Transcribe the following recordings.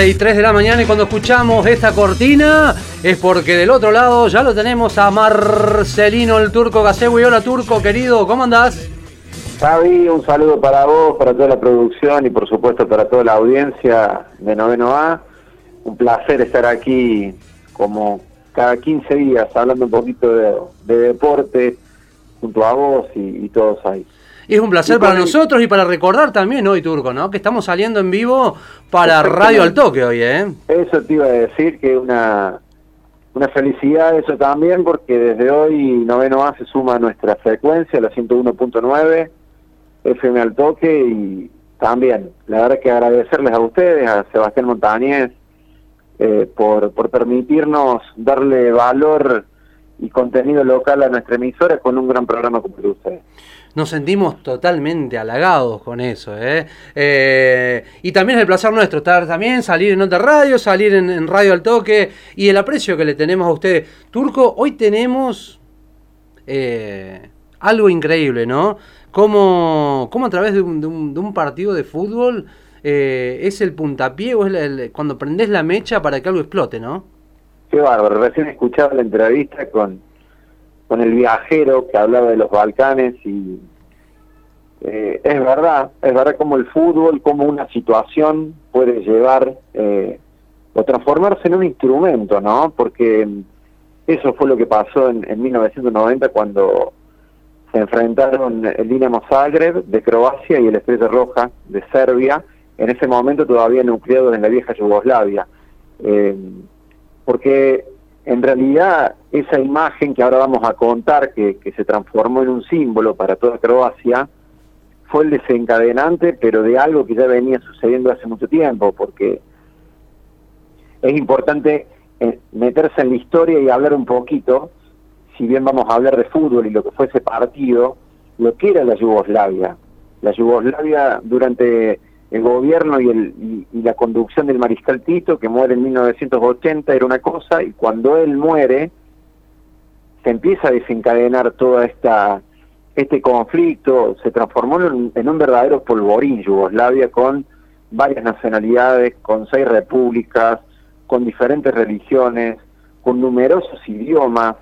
11 y 3 de la mañana y cuando escuchamos esta cortina es porque del otro lado ya lo tenemos a Marcelino el Turco Gasegui. Hola Turco, querido, ¿cómo andás? Javi, un saludo para vos, para toda la producción y por supuesto para toda la audiencia de Noveno A. Un placer estar aquí como cada 15 días hablando un poquito de, deporte junto a vos y todos ahí. Es un placer para nosotros y para recordar también hoy, Turco, ¿no? Que estamos saliendo en vivo para Radio al Toque hoy, ¿eh? Eso te iba a decir, que una, una felicidad eso también, porque desde hoy Noveno A se suma a nuestra frecuencia, la 101.9, FM al Toque, y también, la verdad que agradecerles a ustedes, a Sebastián Montañez, eh, por, por permitirnos darle valor y contenido local a nuestra emisora con un gran programa como el de nos sentimos totalmente halagados con eso. ¿eh? Eh, y también es el placer nuestro estar también, salir en otra radio, salir en, Radio al Toque y el aprecio que le tenemos a ustedes. Turco, hoy tenemos eh, algo increíble, ¿no? Como, como a través de un, de un, partido de fútbol es el puntapié o es cuando prendés la mecha para que algo explote, ¿no? Qué bárbaro, recién escuchaba la entrevista con con el viajero que hablaba de los Balcanes y eh, es verdad, es verdad como el fútbol, como una situación puede llevar eh, o transformarse en un instrumento, ¿no? Porque eso fue lo que pasó en, 1990 cuando se enfrentaron el Dinamo Zagreb de Croacia y el Estrella Roja de Serbia, en ese momento todavía nucleados en la vieja Yugoslavia. Eh, porque en realidad esa imagen que ahora vamos a contar, que, se transformó en un símbolo para toda Croacia, fue el desencadenante, pero de algo que ya venía sucediendo hace mucho tiempo, porque es importante eh, meterse en la historia y hablar un poquito, si bien vamos a hablar de fútbol y lo que fue ese partido, lo que era la Yugoslavia. La Yugoslavia durante el gobierno y, el, y, la conducción del mariscal Tito, que muere en 1980, era una cosa, y cuando él muere, se empieza a desencadenar toda esta este conflicto, se transformó en, en un verdadero polvorín Yugoslavia con varias nacionalidades, con seis repúblicas, con diferentes religiones, con numerosos idiomas,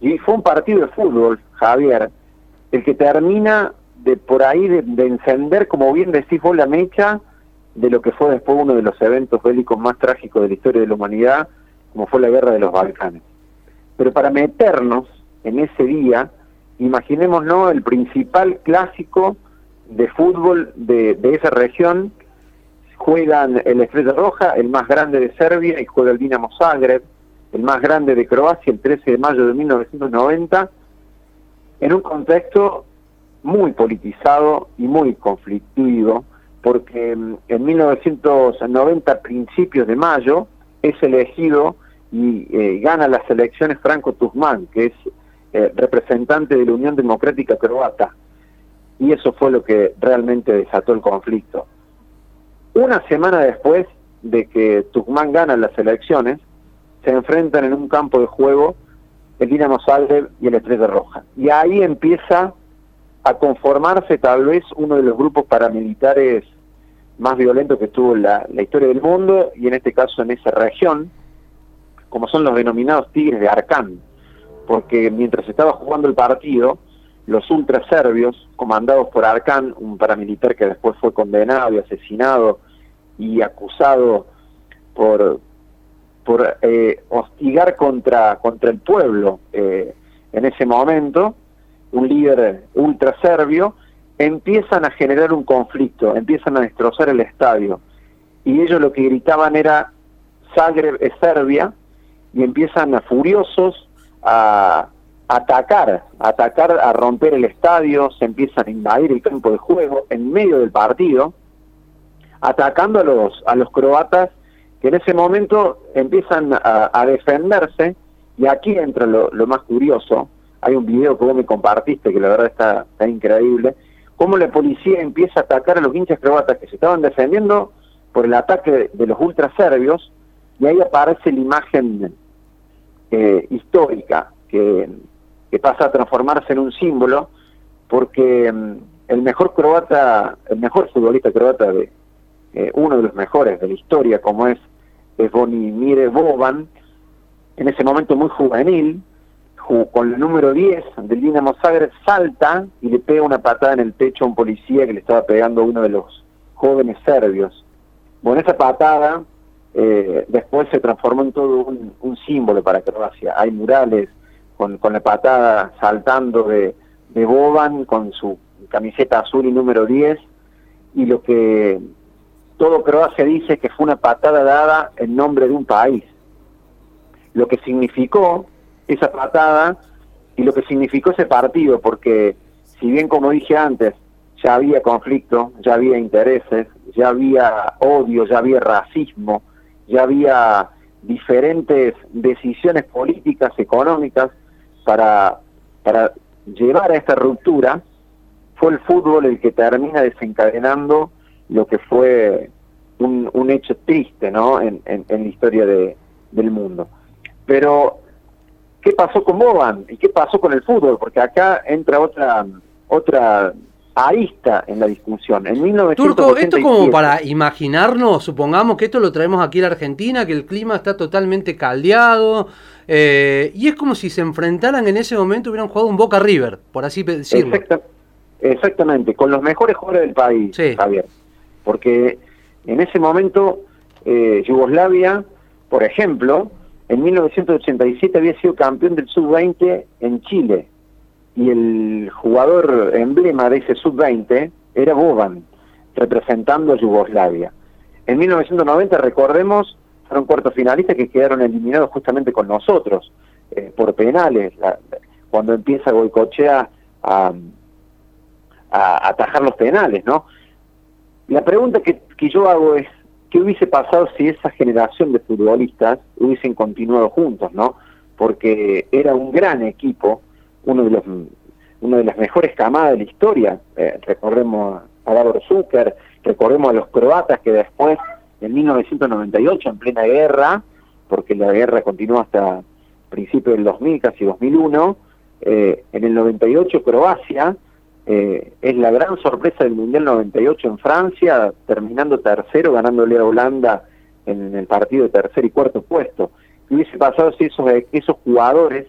y fue un partido de fútbol, Javier, el que termina de por ahí de, encender, como bien decís vos, la mecha de lo que fue después uno de los eventos bélicos más trágicos de la historia de la humanidad, como fue la guerra de los Balcanes. Pero para meternos en ese día, imaginémonos el principal clásico de fútbol de, de esa región, juegan el Estrella Roja, el más grande de Serbia, y juega el Dinamo Zagreb, el más grande de Croacia, el 13 de mayo de 1990, en un contexto muy politizado y muy conflictivo, porque mm, en 1990, principios de mayo, es elegido y eh, gana las elecciones Franco Tuzmán, que es eh, representante de la Unión Democrática Croata. Y eso fue lo que realmente desató el conflicto. Una semana después de que Tuzmán gana las elecciones, se enfrentan en un campo de juego el Dinamo Zagreb y el Estrella Roja. Y ahí empieza a conformarse tal vez uno de los grupos paramilitares más violentos que tuvo la, la historia del mundo y en este caso en esa región, como son los denominados Tigres de Arcán, porque mientras estaba jugando el partido, los ultraserbios, comandados por Arcán, un paramilitar que después fue condenado y asesinado y acusado por, por eh, hostigar contra, contra el pueblo eh, en ese momento, un líder ultra serbio, empiezan a generar un conflicto, empiezan a destrozar el estadio. Y ellos lo que gritaban era Zagreb es Serbia, y empiezan a furiosos a atacar, a atacar, a romper el estadio, se empiezan a invadir el campo de juego en medio del partido, atacando a los, a los croatas que en ese momento empiezan a, defenderse, y aquí entra lo, lo más curioso, hay un video que vos me compartiste que la verdad está, increíble, cómo la policía empieza a atacar a los hinchas croatas que se estaban defendiendo por el ataque de los ultraserbios, y ahí aparece la imagen eh, histórica que, que, pasa a transformarse en un símbolo, porque mm, el mejor croata, el mejor futbolista croata de, eh, uno de los mejores de la historia, como es, es Bonimire Boban, en ese momento muy juvenil, con el número 10 del Dinamo Zagreb, salta y le pega una patada en el pecho a un policía que le estaba pegando a uno de los jóvenes serbios. Bueno, esa patada eh, después se transformó en todo un, símbolo para Croacia. Hay murales con, la patada saltando de, de Boban con su camiseta azul y número 10 y lo que todo Croacia dice que fue una patada dada en nombre de un país. Lo que significó esa patada y lo que significó ese partido, porque si bien como dije antes, ya había conflicto, ya había intereses, ya había odio, ya había racismo, ya había diferentes decisiones políticas, económicas para, para llevar a esta ruptura, fue el fútbol el que termina desencadenando lo que fue un, un hecho triste ¿no? en, en, en la historia de, del mundo. Pero qué pasó con Boban y qué pasó con el fútbol, porque acá entra otra otra arista en la discusión. En Turco, esto como para imaginarnos, supongamos que esto lo traemos aquí a la Argentina, que el clima está totalmente caldeado, eh, y es como si se enfrentaran en ese momento, hubieran jugado un Boca River, por así decirlo. exactamente, con los mejores jugadores del país, Javier. Porque en ese momento eh, Yugoslavia, por ejemplo, en 1987 había sido campeón del sub-20 en Chile y el jugador emblema de ese sub-20 era Boban, representando a Yugoslavia. En 1990, recordemos, fueron cuartos finalistas que quedaron eliminados justamente con nosotros eh, por penales, cuando empieza Goicochea a, a atajar los penales, ¿no? La pregunta que, que yo hago es, ¿qué hubiese pasado si esa generación de futbolistas hubiesen continuado juntos, no? Porque era un gran equipo, uno de los una de las mejores camadas de la historia. Eh, recordemos a Davor Zucker, recordemos a los croatas que después, en 1998, en plena guerra, porque la guerra continuó hasta principios del 2000, casi 2001, eh, en el 98 Croacia eh, es la gran sorpresa del Mundial 98 en Francia, terminando tercero, ganándole a Holanda en el partido de tercer y cuarto puesto. ¿Qué hubiese pasado si esos, esos jugadores,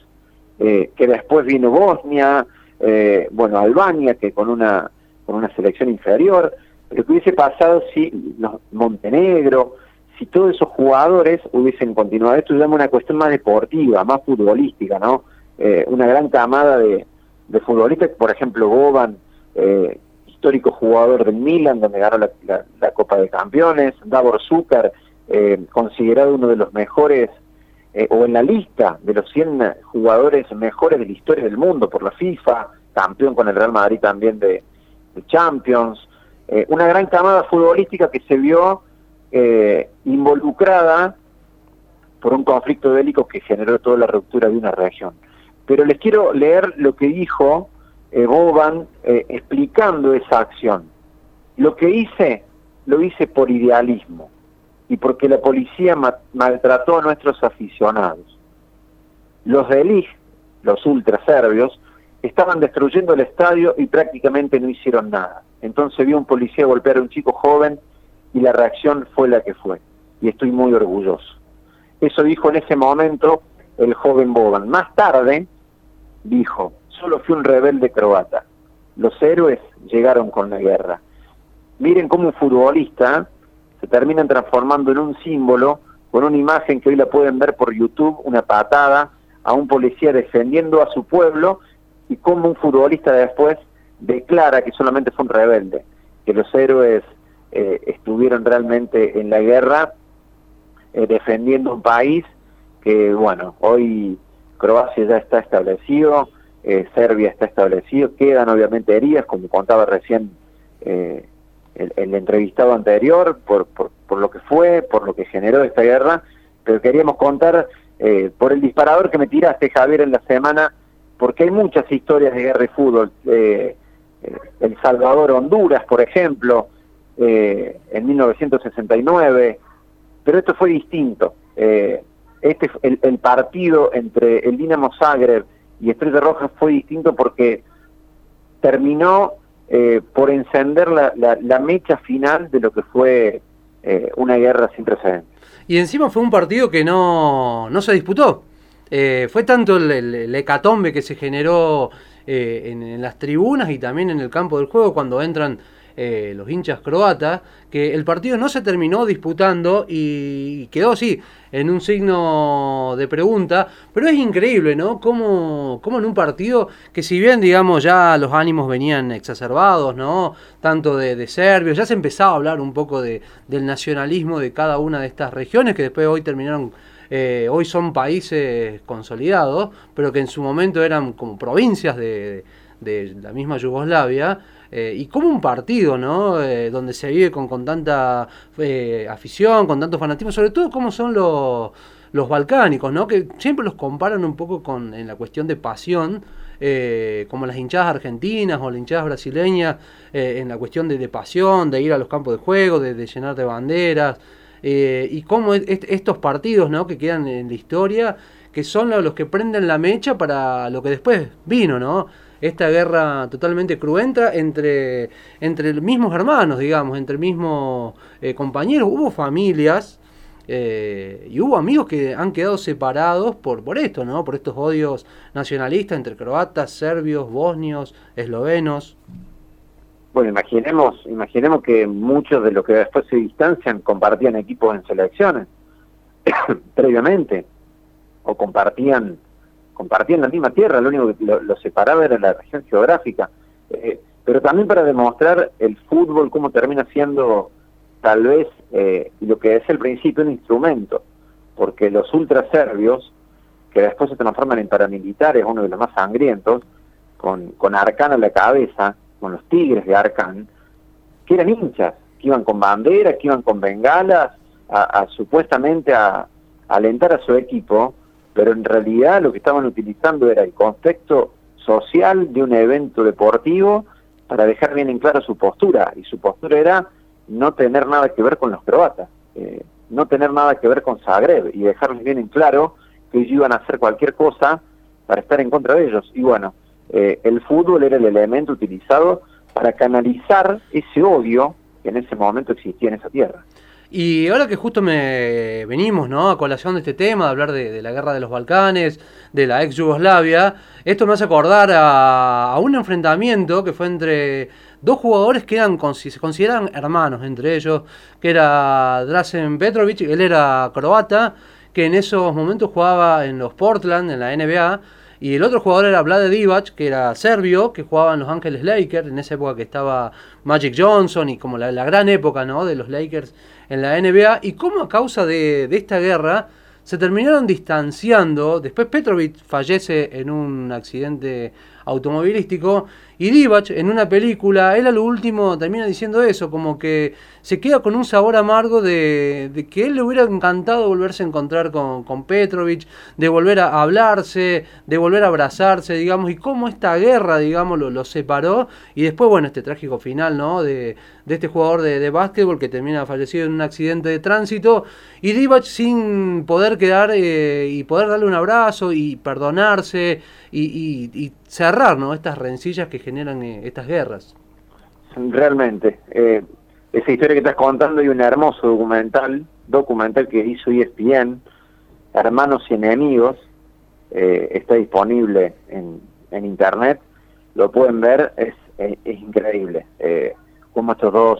eh, que después vino Bosnia, eh, bueno, Albania, que con una, con una selección inferior, pero ¿qué hubiese pasado si Montenegro, si todos esos jugadores hubiesen continuado? Esto es una cuestión más deportiva, más futbolística, ¿no? una gran camada de, de futbolistas, por ejemplo, Boban, eh, histórico jugador del Milan, donde ganó la, Copa de Campeones, Davor Zucker, eh, considerado uno de los mejores, eh, o en la lista de los 100 jugadores mejores de la historia del mundo por la FIFA, campeón con el Real Madrid también de, Champions, una gran camada futbolística que se vio involucrada por un conflicto bélico que generó toda la ruptura de una región. Pero les quiero leer lo que dijo eh, Boban eh, explicando esa acción. Lo que hice, lo hice por idealismo y porque la policía maltrató a nuestros aficionados. Los de Elig, los ultraserbios, estaban destruyendo el estadio y prácticamente no hicieron nada. Entonces vio un policía golpear a un chico joven y la reacción fue la que fue. Y estoy muy orgulloso. Eso dijo en ese momento el joven Boban. Más tarde, dijo, solo fui un rebelde croata. Los héroes llegaron con la guerra. Miren cómo un futbolista se termina transformando en un símbolo con una imagen que hoy la pueden ver por YouTube, una patada a un policía defendiendo a su pueblo y cómo un futbolista después declara que solamente fue un rebelde, que los héroes eh, estuvieron realmente en la guerra eh, defendiendo un país que, bueno, hoy Croacia ya está establecido, eh, Serbia está establecido, quedan obviamente heridas, como contaba recién eh, el, entrevistado anterior, por, lo que fue, por lo que generó esta guerra, pero queríamos contar eh, por el disparador que me tiraste, Javier, en la semana, porque hay muchas historias de guerra y fútbol. el Salvador, Honduras, por ejemplo, en 1969, pero esto fue distinto este el, partido entre el Dinamo Zagreb y Estrella Roja fue distinto porque terminó eh, por encender la, la, mecha final de lo que fue eh, una guerra sin precedentes. Y encima fue un partido que no, no se disputó. Eh, fue tanto el, hecatombe que se generó en, en, las tribunas y también en el campo del juego cuando entran eh, los hinchas croatas, que el partido no se terminó disputando y quedó así, en un signo de pregunta, pero es increíble, ¿no? Como, como en un partido que si bien, digamos, ya los ánimos venían exacerbados, ¿no? Tanto de, serbios, ya se empezaba a hablar un poco de, del nacionalismo de cada una de estas regiones, que después hoy terminaron... Eh, hoy son países consolidados, pero que en su momento eran como provincias de la misma Yugoslavia, eh, y como un partido, ¿no? Eh, donde se vive con, con tanta eh, afición, con tanto fanatismo, sobre todo cómo son los, los balcánicos, ¿no? Que siempre los comparan un poco con en la cuestión de pasión, como las hinchadas argentinas o las hinchadas brasileñas, en la cuestión de, de, pasión, de ir a los campos de juego, de, de llenar de banderas, y cómo estos partidos, ¿no? Que quedan en la historia, que son los que prenden la mecha para lo que después vino, ¿no? Esta guerra totalmente cruenta entre, entre mismos hermanos, digamos, entre mismos eh, compañeros. Hubo familias eh, y hubo amigos que han quedado separados por, por esto, ¿no? Por estos odios nacionalistas entre croatas, serbios, bosnios, eslovenos. Bueno, imaginemos, imaginemos que muchos de los que después se distancian compartían equipos en selecciones previamente o compartían compartían la misma tierra, lo único que lo, separaba era la región geográfica. Eh, pero también para demostrar el fútbol cómo termina siendo tal vez eh, lo que es el principio un instrumento, porque los ultraserbios, que después se transforman en paramilitares, uno de los más sangrientos, con, con Arcán a la cabeza, con los tigres de Arcán, que eran hinchas, que iban con banderas, que iban con bengalas, a, supuestamente a alentar a su equipo, pero en realidad lo que estaban utilizando era el contexto social de un evento deportivo para dejar bien en claro su postura, y su postura era no tener nada que ver con los croatas, eh, no tener nada que ver con Zagreb, y dejarles bien en claro que ellos iban a hacer cualquier cosa para estar en contra de ellos. Y bueno, eh, el fútbol era el elemento utilizado para canalizar ese odio que en ese momento existía en esa tierra. Y ahora que justo me venimos ¿no? a colación de este tema, de hablar de, la guerra de los Balcanes, de la ex Yugoslavia, esto me hace acordar a, un enfrentamiento que fue entre dos jugadores que eran se consideran hermanos entre ellos, que era Drazen Petrovic, él era croata, que en esos momentos jugaba en los Portland, en la NBA, y el otro jugador era Vlade Divac, que era serbio, que jugaba en Los Ángeles Lakers, en esa época que estaba Magic Johnson y como la, gran época ¿no? de los Lakers en la NBA. Y cómo a causa de, de esta guerra se terminaron distanciando. Después Petrovic fallece en un accidente automovilístico y Divac en una película, él a lo último termina diciendo eso, como que se queda con un sabor amargo de, que él le hubiera encantado volverse a encontrar con, con Petrovic, de volver a hablarse, de volver a abrazarse, digamos, y cómo esta guerra, digamos, lo, separó. Y después, bueno, este trágico final, ¿no? De, de este jugador de, de, básquetbol que termina fallecido en un accidente de tránsito. Y Divac sin poder quedar eh, y poder darle un abrazo y perdonarse y, cerrar, ¿no? Estas rencillas que generan eh, estas guerras. Realmente. Eh, esa historia que estás contando y un hermoso documental, documental que hizo ESPN, Hermanos y Enemigos, eh, está disponible en, internet, lo pueden ver, es, es, increíble. Como estos dos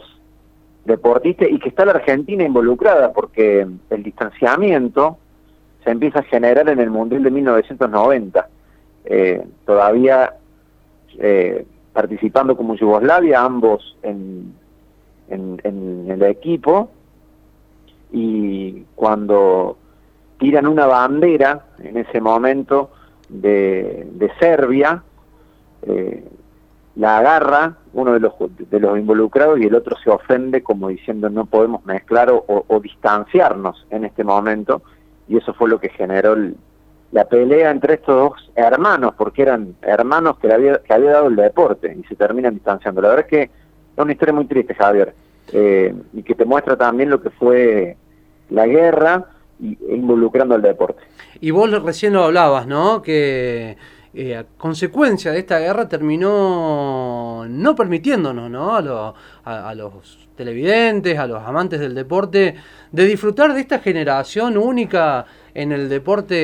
deportistas y que está la Argentina involucrada porque el distanciamiento se empieza a generar en el Mundial de 1990. Eh, todavía eh, participando como Yugoslavia, ambos en, el equipo, y cuando tiran una bandera en ese momento de, de Serbia, eh, la agarra uno de los, de los involucrados y el otro se ofende como diciendo no podemos mezclar o, o distanciarnos en este momento y eso fue lo que generó el, la pelea entre estos dos hermanos, porque eran hermanos que, le había, que había dado el deporte y se terminan distanciando. La verdad es que es una historia muy triste, Javier, eh, y que te muestra también lo que fue la guerra e involucrando al deporte. Y vos recién lo hablabas, ¿no? Que eh, a consecuencia de esta guerra terminó no permitiéndonos ¿no? A, a, los televidentes, a los amantes del deporte, de disfrutar de esta generación única en el deporte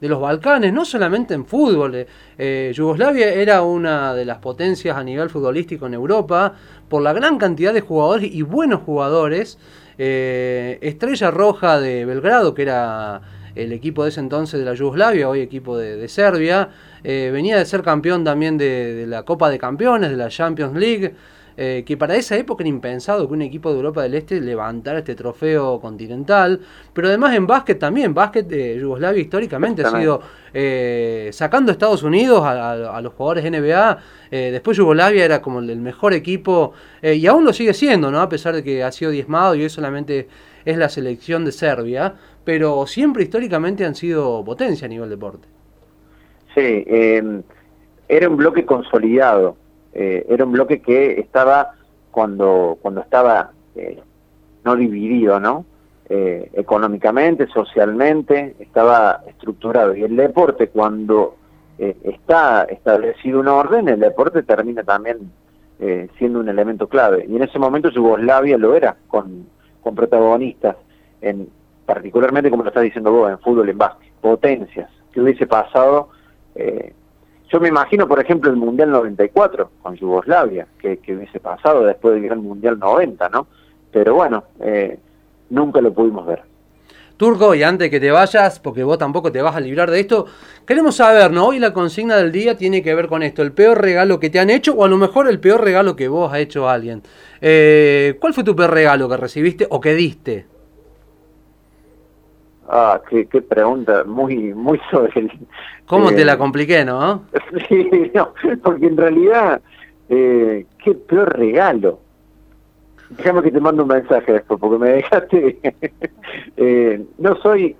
de los Balcanes, no solamente en fútbol. Eh, Yugoslavia era una de las potencias a nivel futbolístico en Europa por la gran cantidad de jugadores y buenos jugadores. Eh, Estrella Roja de Belgrado, que era el equipo de ese entonces de la Yugoslavia, hoy equipo de, Serbia, eh, venía de ser campeón también de la Copa de Campeones, de la Champions League. Eh, que para esa época era impensado que un equipo de Europa del Este levantara este trofeo continental, pero además en básquet también, básquet de Yugoslavia históricamente ha sido eh, sacando a Estados Unidos a, los jugadores NBA, después Yugoslavia era como el mejor equipo y aún lo sigue siendo, ¿no? a pesar de que ha sido diezmado y hoy solamente es la selección de Serbia, pero siempre históricamente han sido potencia a nivel deporte. Sí, era un bloque consolidado eh, era un bloque que estaba cuando, cuando estaba eh, no dividido, ¿no? Eh, económicamente, socialmente, estaba estructurado. Y el deporte, cuando está establecido un orden, el deporte termina también siendo un elemento clave. Y en ese momento Yugoslavia lo era, con, con protagonistas, en, particularmente como lo estás diciendo vos, en fútbol, en básquet, potencias. que hubiese pasado yo me imagino, por ejemplo, el Mundial 94 con Yugoslavia, que, hubiese pasado después del Mundial 90, ¿no? Pero bueno, eh, nunca lo pudimos ver. Turco, y antes que te vayas, porque vos tampoco te vas a librar de esto, queremos saber, ¿no? Hoy la consigna del día tiene que ver con esto, el peor regalo que te han hecho o a lo mejor el peor regalo que vos has hecho a alguien. Eh, ¿Cuál fue tu peor regalo que recibiste o que diste? Ah, qué, pregunta, muy muy sobre el... ¿Cómo te la eh, compliqué, no? sí, no, porque en realidad, eh, qué peor regalo. Déjame que te mando un mensaje después, porque me dejaste... eh, no soy...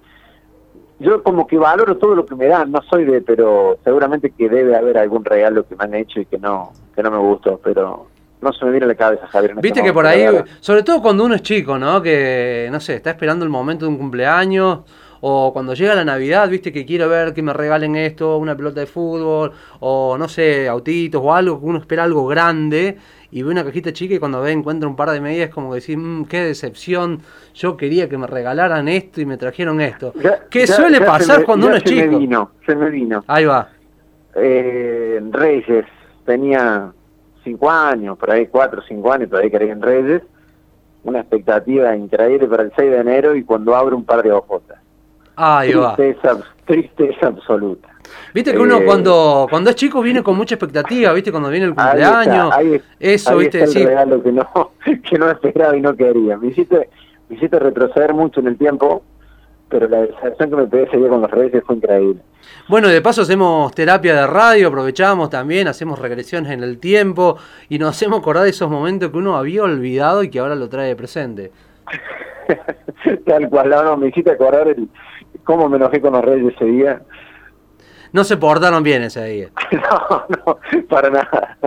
Yo como que valoro todo lo que me dan, no soy de... Pero seguramente que debe haber algún regalo que me han hecho y que no que no me gustó, pero no se me viene a la cabeza, Javier. Este Viste que por ahí, sobre todo cuando uno es chico, ¿no? Que, no sé, está esperando el momento de un cumpleaños o cuando llega la Navidad, viste que quiero ver que me regalen esto, una pelota de fútbol, o no sé, autitos o algo, uno espera algo grande y ve una cajita chica y cuando ve encuentra un par de medias como decir, mmm, qué decepción, yo quería que me regalaran esto y me trajeron esto. ¿Qué suele pasar cuando uno es chico? Se me vino, se me vino. Ahí va. Eh, Reyes, tenía cinco años, por ahí cuatro o cinco años, todavía quería en Reyes, una expectativa increíble para el 6 de enero y cuando abre un par de ojotas. Ahí tristeza, va. Tristeza absoluta. Viste que uno eh, cuando cuando es chico viene con mucha expectativa, viste cuando viene el cumpleaños, eso, viste, está el regalo que no que no esperaba y no quería. Me hiciste me hiciste retroceder mucho en el tiempo pero la sensación que me pedí ese día con los reyes fue increíble. Bueno, de paso hacemos terapia de radio, aprovechamos también, hacemos regresiones en el tiempo y nos hacemos acordar de esos momentos que uno había olvidado y que ahora lo trae de presente. Tal cual, no, me hiciste acordar el, cómo me enojé con los reyes ese día. No se portaron bien ese día. no, no, para nada.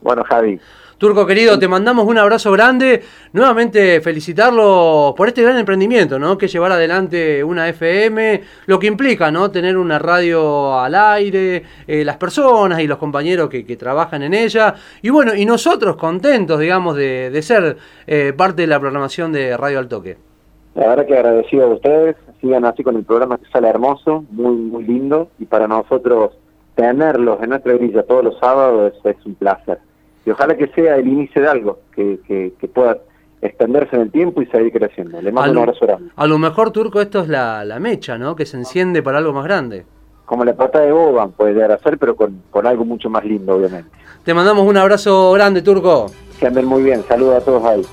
Bueno, Javi, Turco querido, te mandamos un abrazo grande. Nuevamente felicitarlo por este gran emprendimiento, ¿no? Que llevar adelante una FM, lo que implica, ¿no? Tener una radio al aire, eh, las personas y los compañeros que, trabajan en ella. Y bueno, y nosotros contentos, digamos, de, ser eh, parte de la programación de Radio Al Toque. La verdad que agradecido a ustedes, sigan así con el programa que sale hermoso, muy, muy lindo, y para nosotros tenerlos en nuestra grilla todos los sábados es un placer y ojalá que sea el inicio de algo que, que, pueda extenderse en el tiempo y seguir creciendo. Le mando un abrazo grande. A lo mejor, Turco, esto es la, la mecha, ¿no? Que se enciende para algo más grande. Como la pata de Boban puede llegar a ser, pero con, con algo mucho más lindo, obviamente. Te mandamos un abrazo grande, Turco. Que anden muy bien. Saludos a todos ahí.